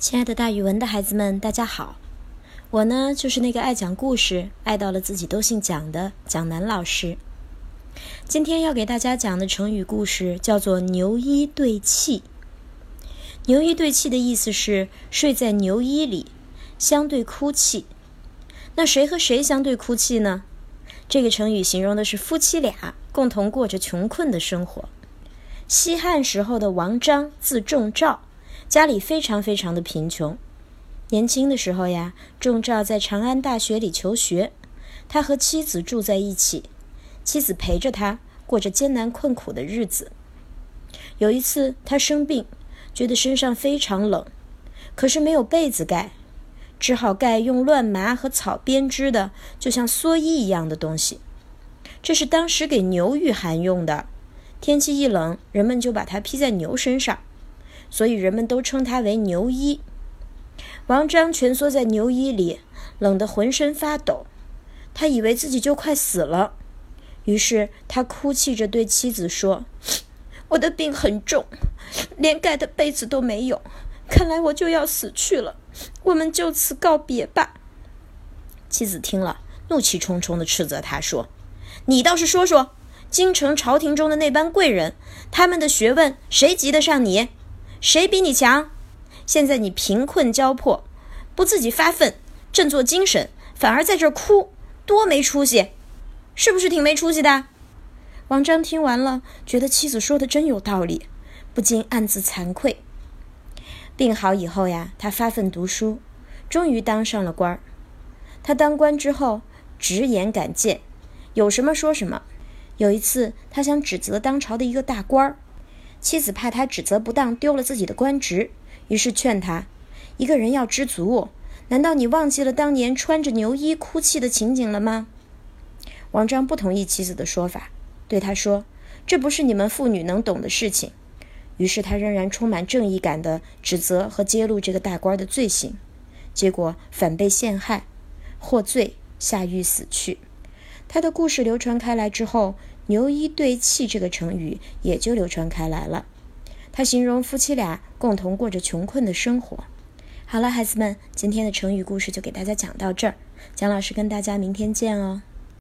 亲爱的，大语文的孩子们，大家好！我呢，就是那个爱讲故事、爱到了自己都姓蒋的蒋楠老师。今天要给大家讲的成语故事叫做“牛衣对泣”。牛衣对泣的意思是睡在牛衣里，相对哭泣。那谁和谁相对哭泣呢？这个成语形容的是夫妻俩共同过着穷困的生活。西汉时候的王章，字仲照。家里非常非常的贫穷，年轻的时候呀，仲照在长安大学里求学，他和妻子住在一起，妻子陪着他过着艰难困苦的日子。有一次他生病，觉得身上非常冷，可是没有被子盖，只好盖用乱麻和草编织的，就像蓑衣一样的东西。这是当时给牛御寒用的，天气一冷，人们就把它披在牛身上。所以人们都称他为牛衣。王章蜷缩在牛衣里，冷得浑身发抖。他以为自己就快死了，于是他哭泣着对妻子说：“我的病很重，连盖的被子都没有，看来我就要死去了。我们就此告别吧。”妻子听了，怒气冲冲地斥责他说：“你倒是说说，京城朝廷中的那班贵人，他们的学问谁及得上你？”谁比你强？现在你贫困交迫，不自己发奋振作精神，反而在这儿哭，多没出息！是不是挺没出息的？王章听完了，觉得妻子说的真有道理，不禁暗自惭愧。病好以后呀，他发奋读书，终于当上了官儿。他当官之后，直言敢谏，有什么说什么。有一次，他想指责当朝的一个大官儿。妻子怕他指责不当丢了自己的官职，于是劝他：“一个人要知足，难道你忘记了当年穿着牛衣哭泣的情景了吗？”王章不同意妻子的说法，对他说：“这不是你们妇女能懂的事情。”于是他仍然充满正义感地指责和揭露这个大官的罪行，结果反被陷害，获罪下狱死去。他的故事流传开来之后。牛衣对泣这个成语也就流传开来了，他形容夫妻俩共同过着穷困的生活。好了，孩子们，今天的成语故事就给大家讲到这儿，蒋老师跟大家明天见哦。